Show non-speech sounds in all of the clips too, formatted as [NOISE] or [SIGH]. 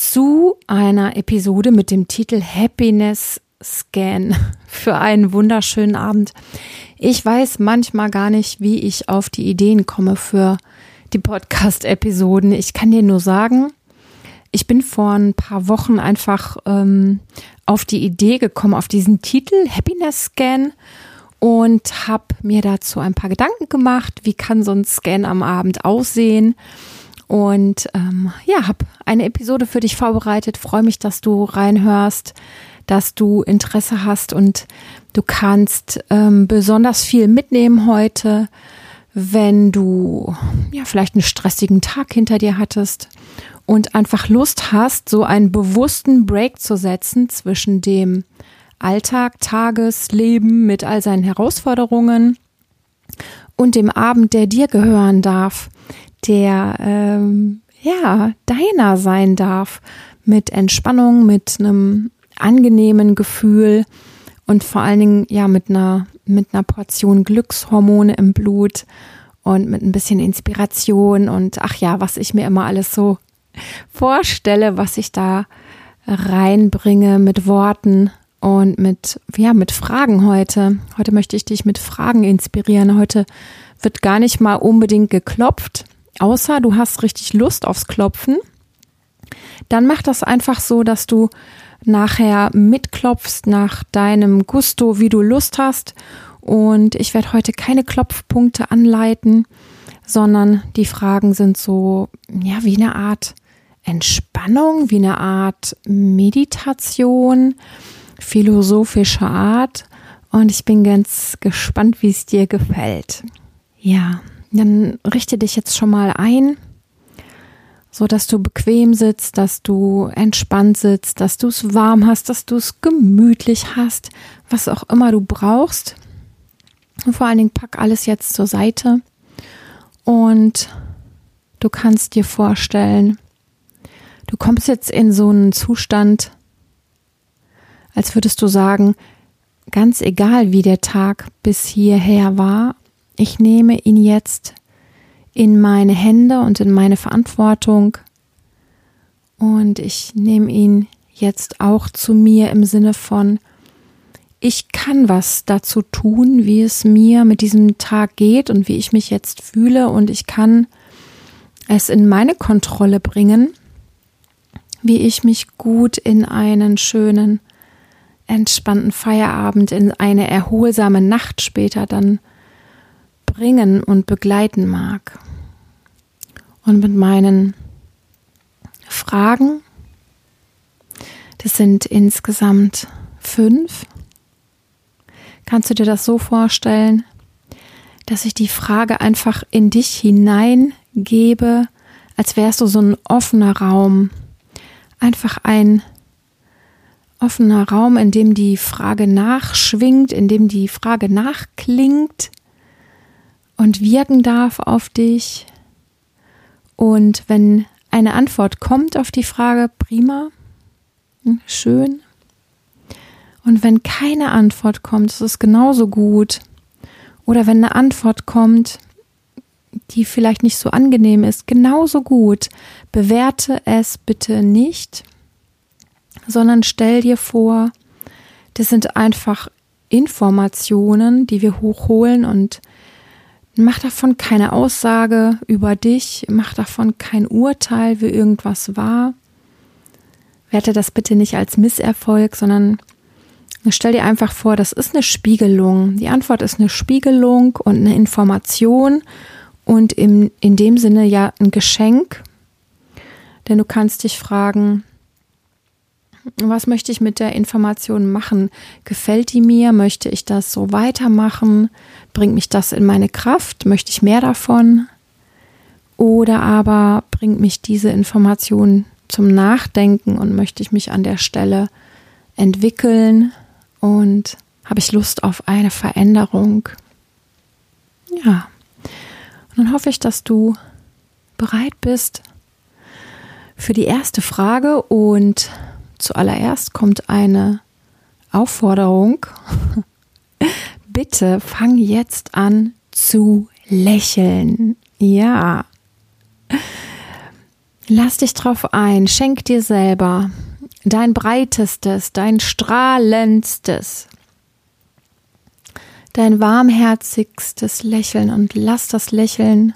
zu einer Episode mit dem Titel Happiness Scan [LAUGHS] für einen wunderschönen Abend. Ich weiß manchmal gar nicht, wie ich auf die Ideen komme für die Podcast-Episoden. Ich kann dir nur sagen, ich bin vor ein paar Wochen einfach ähm, auf die Idee gekommen, auf diesen Titel Happiness Scan und habe mir dazu ein paar Gedanken gemacht, wie kann so ein Scan am Abend aussehen und ähm, ja, habe eine Episode für dich vorbereitet. Freue mich, dass du reinhörst, dass du Interesse hast und du kannst ähm, besonders viel mitnehmen heute, wenn du ja vielleicht einen stressigen Tag hinter dir hattest und einfach Lust hast, so einen bewussten Break zu setzen zwischen dem Alltag, Tagesleben mit all seinen Herausforderungen und dem Abend, der dir gehören darf, der ähm, ja deiner sein darf, mit Entspannung, mit einem angenehmen Gefühl und vor allen Dingen ja mit einer mit einer Portion Glückshormone im Blut und mit ein bisschen Inspiration und ach ja, was ich mir immer alles so vorstelle, was ich da reinbringe mit Worten und mit ja mit Fragen heute. Heute möchte ich dich mit Fragen inspirieren. Heute wird gar nicht mal unbedingt geklopft, außer du hast richtig Lust aufs Klopfen. Dann mach das einfach so, dass du nachher mitklopfst nach deinem Gusto, wie du Lust hast. Und ich werde heute keine Klopfpunkte anleiten, sondern die Fragen sind so, ja, wie eine Art Entspannung, wie eine Art Meditation, philosophischer Art. Und ich bin ganz gespannt, wie es dir gefällt. Ja, dann richte dich jetzt schon mal ein so dass du bequem sitzt, dass du entspannt sitzt, dass du es warm hast, dass du es gemütlich hast, was auch immer du brauchst. Und vor allen Dingen pack alles jetzt zur Seite und du kannst dir vorstellen, du kommst jetzt in so einen Zustand, als würdest du sagen, ganz egal wie der Tag bis hierher war, ich nehme ihn jetzt in meine Hände und in meine Verantwortung. Und ich nehme ihn jetzt auch zu mir im Sinne von, ich kann was dazu tun, wie es mir mit diesem Tag geht und wie ich mich jetzt fühle und ich kann es in meine Kontrolle bringen, wie ich mich gut in einen schönen, entspannten Feierabend, in eine erholsame Nacht später dann bringen und begleiten mag. Und mit meinen Fragen, das sind insgesamt fünf, kannst du dir das so vorstellen, dass ich die Frage einfach in dich hineingebe, als wärst du so ein offener Raum. Einfach ein offener Raum, in dem die Frage nachschwingt, in dem die Frage nachklingt und wirken darf auf dich. Und wenn eine Antwort kommt auf die Frage, prima, hm, schön. Und wenn keine Antwort kommt, ist es genauso gut. Oder wenn eine Antwort kommt, die vielleicht nicht so angenehm ist, genauso gut. Bewerte es bitte nicht, sondern stell dir vor, das sind einfach Informationen, die wir hochholen und Mach davon keine Aussage über dich, mach davon kein Urteil, wie irgendwas war. Werte das bitte nicht als Misserfolg, sondern stell dir einfach vor, das ist eine Spiegelung. Die Antwort ist eine Spiegelung und eine Information und im, in dem Sinne ja ein Geschenk. Denn du kannst dich fragen, was möchte ich mit der Information machen? Gefällt die mir? Möchte ich das so weitermachen? Bringt mich das in meine Kraft? Möchte ich mehr davon? Oder aber bringt mich diese Information zum Nachdenken und möchte ich mich an der Stelle entwickeln und habe ich Lust auf eine Veränderung? Ja. Und dann hoffe ich, dass du bereit bist für die erste Frage und zuallererst kommt eine Aufforderung. [LAUGHS] Bitte fang jetzt an zu lächeln. Ja. Lass dich drauf ein, schenk dir selber dein breitestes, dein strahlendstes, dein warmherzigstes Lächeln und lass das Lächeln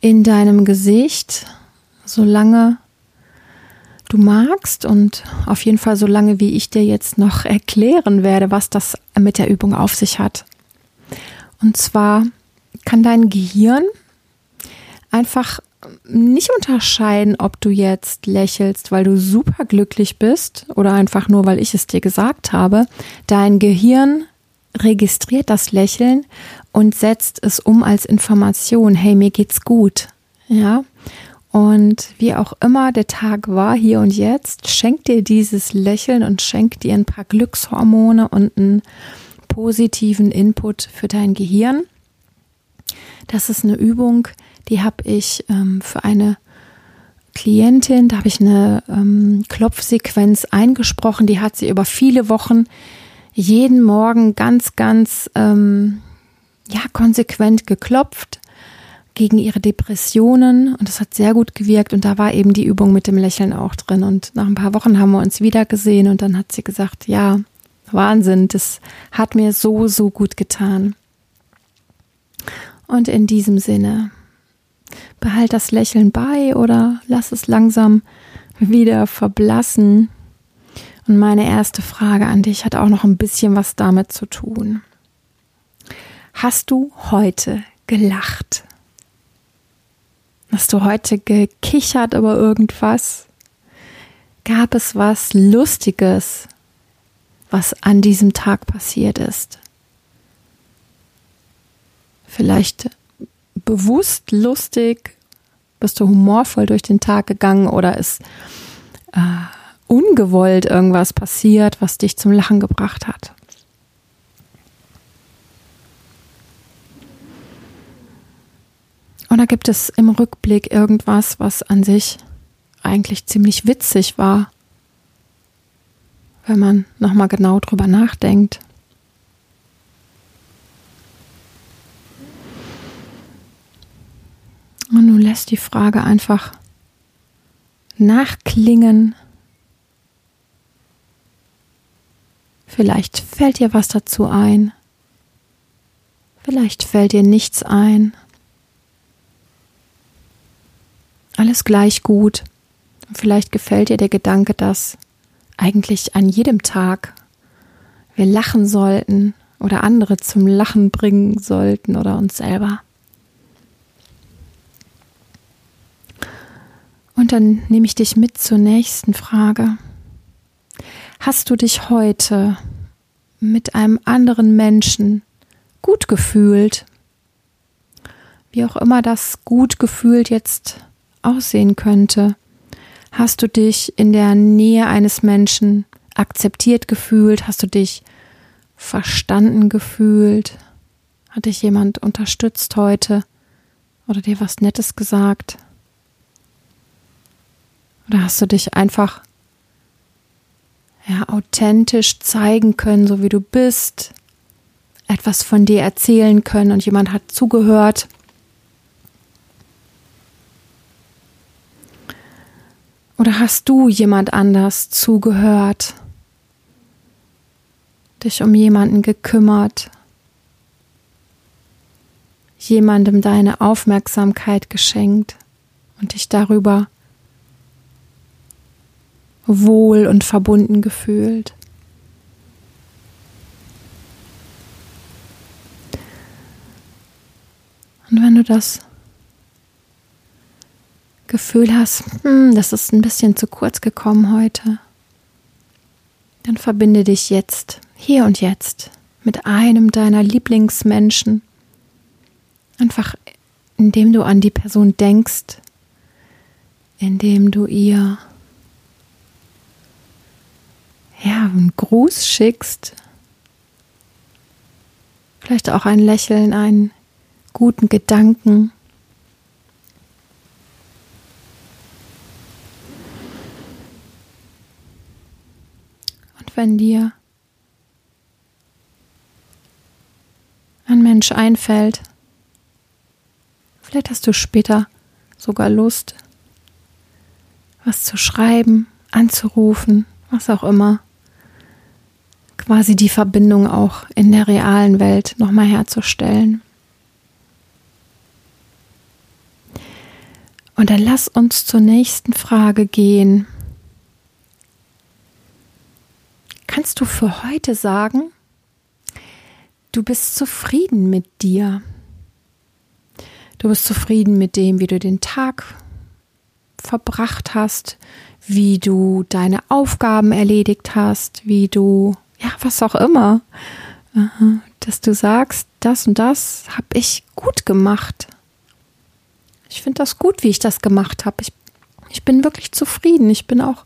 in deinem Gesicht, solange du magst und auf jeden Fall so lange, wie ich dir jetzt noch erklären werde, was das mit der Übung auf sich hat. Und zwar kann dein Gehirn einfach nicht unterscheiden, ob du jetzt lächelst, weil du super glücklich bist oder einfach nur, weil ich es dir gesagt habe. Dein Gehirn registriert das Lächeln und setzt es um als Information. Hey, mir geht's gut. Ja. Und wie auch immer der Tag war, hier und jetzt, schenk dir dieses Lächeln und schenk dir ein paar Glückshormone und einen positiven Input für dein Gehirn. Das ist eine Übung, die habe ich ähm, für eine Klientin, da habe ich eine ähm, Klopfsequenz eingesprochen, die hat sie über viele Wochen jeden Morgen ganz, ganz ähm, ja, konsequent geklopft gegen ihre Depressionen und das hat sehr gut gewirkt und da war eben die Übung mit dem Lächeln auch drin und nach ein paar Wochen haben wir uns wieder gesehen und dann hat sie gesagt, ja, Wahnsinn, das hat mir so, so gut getan. Und in diesem Sinne, behalt das Lächeln bei oder lass es langsam wieder verblassen. Und meine erste Frage an dich hat auch noch ein bisschen was damit zu tun. Hast du heute gelacht? Hast du heute gekichert über irgendwas? Gab es was Lustiges, was an diesem Tag passiert ist? Vielleicht bewusst lustig, bist du humorvoll durch den Tag gegangen oder ist äh, ungewollt irgendwas passiert, was dich zum Lachen gebracht hat? Oder gibt es im Rückblick irgendwas, was an sich eigentlich ziemlich witzig war, wenn man nochmal genau drüber nachdenkt? Und du lässt die Frage einfach nachklingen. Vielleicht fällt dir was dazu ein. Vielleicht fällt dir nichts ein alles gleich gut. Vielleicht gefällt dir der Gedanke, dass eigentlich an jedem Tag wir lachen sollten oder andere zum Lachen bringen sollten oder uns selber. Und dann nehme ich dich mit zur nächsten Frage. Hast du dich heute mit einem anderen Menschen gut gefühlt? Wie auch immer das gut gefühlt jetzt aussehen könnte. Hast du dich in der Nähe eines Menschen akzeptiert gefühlt? Hast du dich verstanden gefühlt? Hat dich jemand unterstützt heute oder dir was Nettes gesagt? Oder hast du dich einfach ja, authentisch zeigen können, so wie du bist, etwas von dir erzählen können und jemand hat zugehört? Oder hast du jemand anders zugehört, dich um jemanden gekümmert, jemandem deine Aufmerksamkeit geschenkt und dich darüber wohl und verbunden gefühlt? Und wenn du das Gefühl hast, hm, das ist ein bisschen zu kurz gekommen heute, dann verbinde dich jetzt, hier und jetzt, mit einem deiner Lieblingsmenschen. Einfach indem du an die Person denkst, indem du ihr ja, einen Gruß schickst. Vielleicht auch ein Lächeln, einen guten Gedanken. Und wenn dir ein Mensch einfällt, vielleicht hast du später sogar Lust, was zu schreiben, anzurufen, was auch immer. Quasi die Verbindung auch in der realen Welt nochmal herzustellen. Und dann lass uns zur nächsten Frage gehen. Kannst du für heute sagen, du bist zufrieden mit dir? Du bist zufrieden mit dem, wie du den Tag verbracht hast, wie du deine Aufgaben erledigt hast, wie du, ja, was auch immer, dass du sagst, das und das habe ich gut gemacht. Ich finde das gut, wie ich das gemacht habe. Ich, ich bin wirklich zufrieden. Ich bin auch,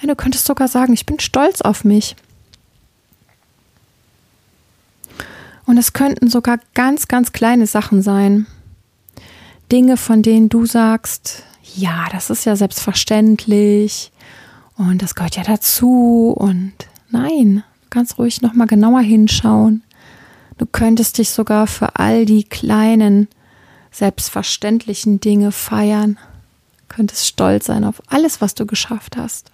ja, du könntest sogar sagen, ich bin stolz auf mich. Und es könnten sogar ganz, ganz kleine Sachen sein. Dinge, von denen du sagst, ja, das ist ja selbstverständlich und das gehört ja dazu und nein, ganz ruhig nochmal genauer hinschauen. Du könntest dich sogar für all die kleinen, selbstverständlichen Dinge feiern, könntest stolz sein auf alles, was du geschafft hast.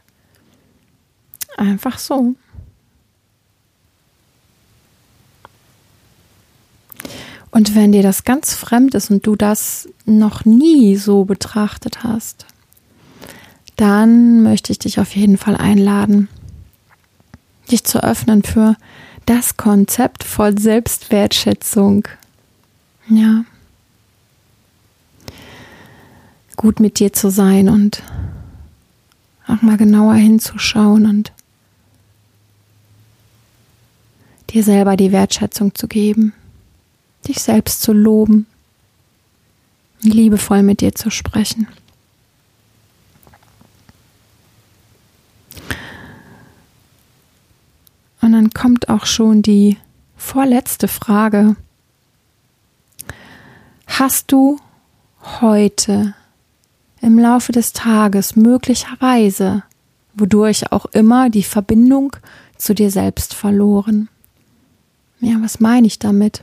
Einfach so. Und wenn dir das ganz fremd ist und du das noch nie so betrachtet hast, dann möchte ich dich auf jeden Fall einladen, dich zu öffnen für das Konzept voll Selbstwertschätzung. Ja. Gut mit dir zu sein und auch mal genauer hinzuschauen und dir selber die Wertschätzung zu geben dich selbst zu loben, liebevoll mit dir zu sprechen. Und dann kommt auch schon die vorletzte Frage. Hast du heute im Laufe des Tages möglicherweise, wodurch auch immer, die Verbindung zu dir selbst verloren? Ja, was meine ich damit?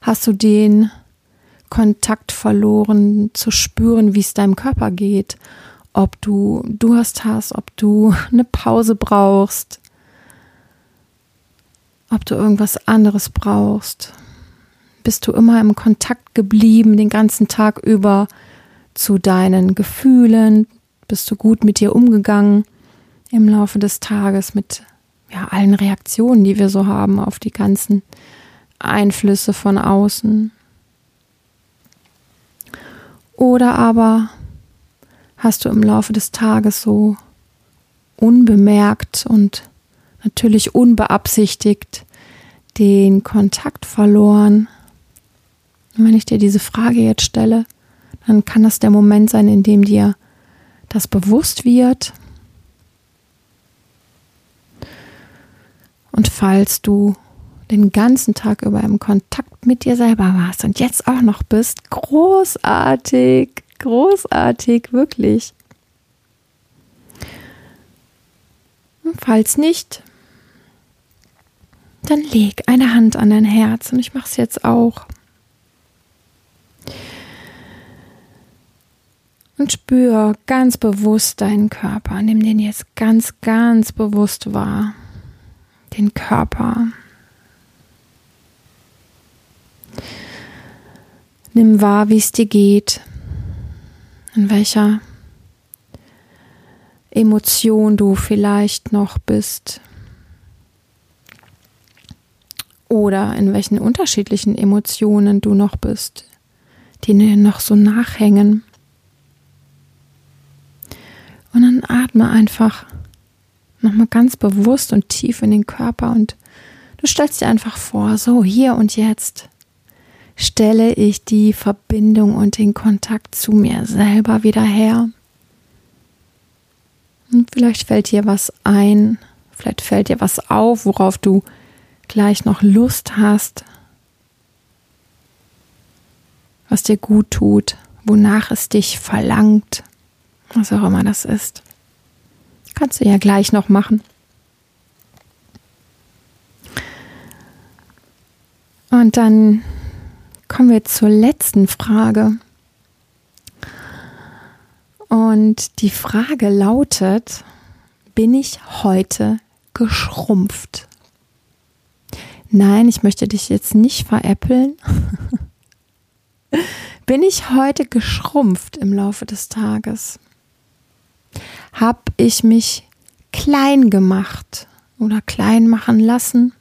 hast du den Kontakt verloren, zu spüren, wie es deinem Körper geht, ob du Durst hast, ob du eine Pause brauchst, ob du irgendwas anderes brauchst. Bist du immer im Kontakt geblieben den ganzen Tag über zu deinen Gefühlen? Bist du gut mit dir umgegangen im Laufe des Tages mit ja, allen Reaktionen, die wir so haben auf die ganzen Einflüsse von außen. Oder aber hast du im Laufe des Tages so unbemerkt und natürlich unbeabsichtigt den Kontakt verloren. Und wenn ich dir diese Frage jetzt stelle, dann kann das der Moment sein, in dem dir das bewusst wird. Und falls du den ganzen Tag über im Kontakt mit dir selber warst und jetzt auch noch bist, großartig, großartig, wirklich. Und falls nicht, dann leg eine Hand an dein Herz und ich mache es jetzt auch. Und spür ganz bewusst deinen Körper. Nimm den jetzt ganz, ganz bewusst wahr. Den Körper. Nimm wahr, wie es dir geht, in welcher Emotion du vielleicht noch bist oder in welchen unterschiedlichen Emotionen du noch bist, die dir noch so nachhängen. Und dann atme einfach nochmal ganz bewusst und tief in den Körper und du stellst dir einfach vor, so hier und jetzt stelle ich die Verbindung und den Kontakt zu mir selber wieder her. Und vielleicht fällt dir was ein, vielleicht fällt dir was auf, worauf du gleich noch Lust hast, was dir gut tut, wonach es dich verlangt, was auch immer das ist. Kannst du ja gleich noch machen. Und dann kommen wir zur letzten Frage. Und die Frage lautet, bin ich heute geschrumpft? Nein, ich möchte dich jetzt nicht veräppeln. [LAUGHS] bin ich heute geschrumpft im Laufe des Tages? Hab ich mich klein gemacht oder klein machen lassen?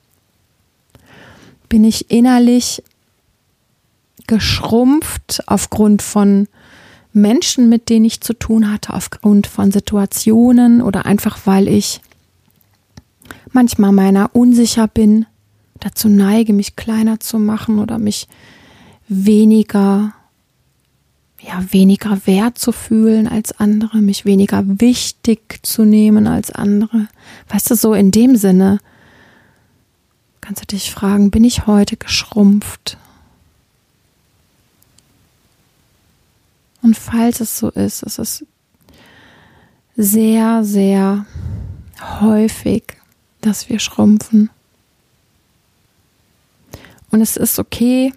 Bin ich innerlich geschrumpft aufgrund von Menschen, mit denen ich zu tun hatte, aufgrund von Situationen oder einfach weil ich manchmal meiner unsicher bin, dazu neige, mich kleiner zu machen oder mich weniger, ja, weniger wert zu fühlen als andere, mich weniger wichtig zu nehmen als andere. Weißt du, so in dem Sinne kannst du dich fragen, bin ich heute geschrumpft? Und falls es so ist, ist es sehr, sehr häufig, dass wir schrumpfen. Und es ist okay,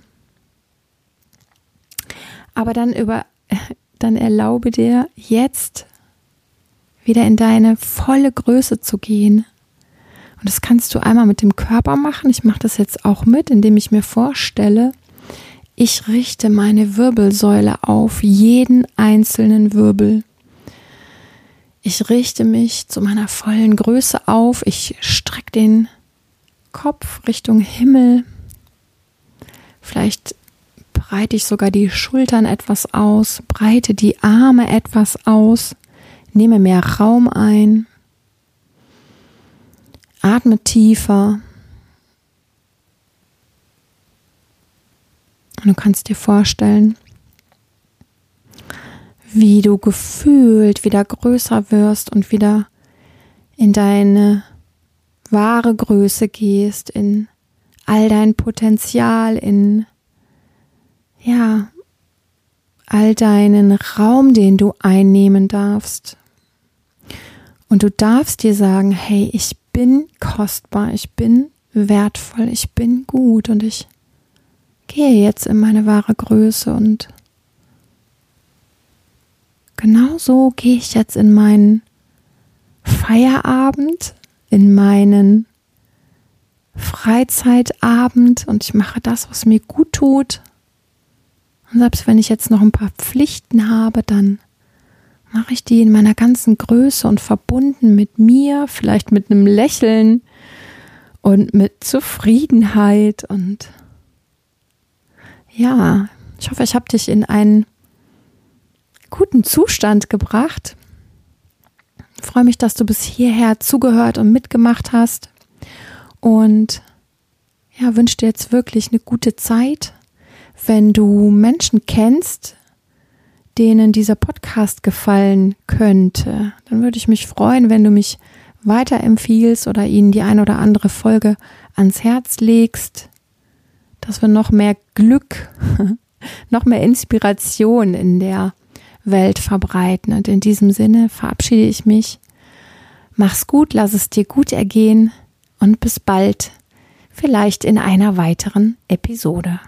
aber dann über, dann erlaube dir jetzt wieder in deine volle Größe zu gehen. Und das kannst du einmal mit dem Körper machen. Ich mache das jetzt auch mit, indem ich mir vorstelle, ich richte meine Wirbelsäule auf, jeden einzelnen Wirbel. Ich richte mich zu meiner vollen Größe auf. Ich strecke den Kopf Richtung Himmel. Vielleicht breite ich sogar die Schultern etwas aus, breite die Arme etwas aus, nehme mehr Raum ein, atme tiefer. Und du kannst dir vorstellen, wie du gefühlt wieder größer wirst und wieder in deine wahre Größe gehst, in all dein Potenzial, in ja, all deinen Raum, den du einnehmen darfst. Und du darfst dir sagen, hey, ich bin kostbar, ich bin wertvoll, ich bin gut und ich gehe jetzt in meine wahre Größe und genauso gehe ich jetzt in meinen Feierabend, in meinen Freizeitabend und ich mache das, was mir gut tut. Und selbst wenn ich jetzt noch ein paar Pflichten habe, dann mache ich die in meiner ganzen Größe und verbunden mit mir, vielleicht mit einem Lächeln und mit Zufriedenheit und ja, ich hoffe, ich habe dich in einen guten Zustand gebracht. Ich freue mich, dass du bis hierher zugehört und mitgemacht hast. Und ja, wünsche dir jetzt wirklich eine gute Zeit. Wenn du Menschen kennst, denen dieser Podcast gefallen könnte, dann würde ich mich freuen, wenn du mich weiterempfiehlst oder ihnen die ein oder andere Folge ans Herz legst dass wir noch mehr Glück, [LAUGHS] noch mehr Inspiration in der Welt verbreiten. Und in diesem Sinne verabschiede ich mich. Mach's gut, lass es dir gut ergehen und bis bald, vielleicht in einer weiteren Episode.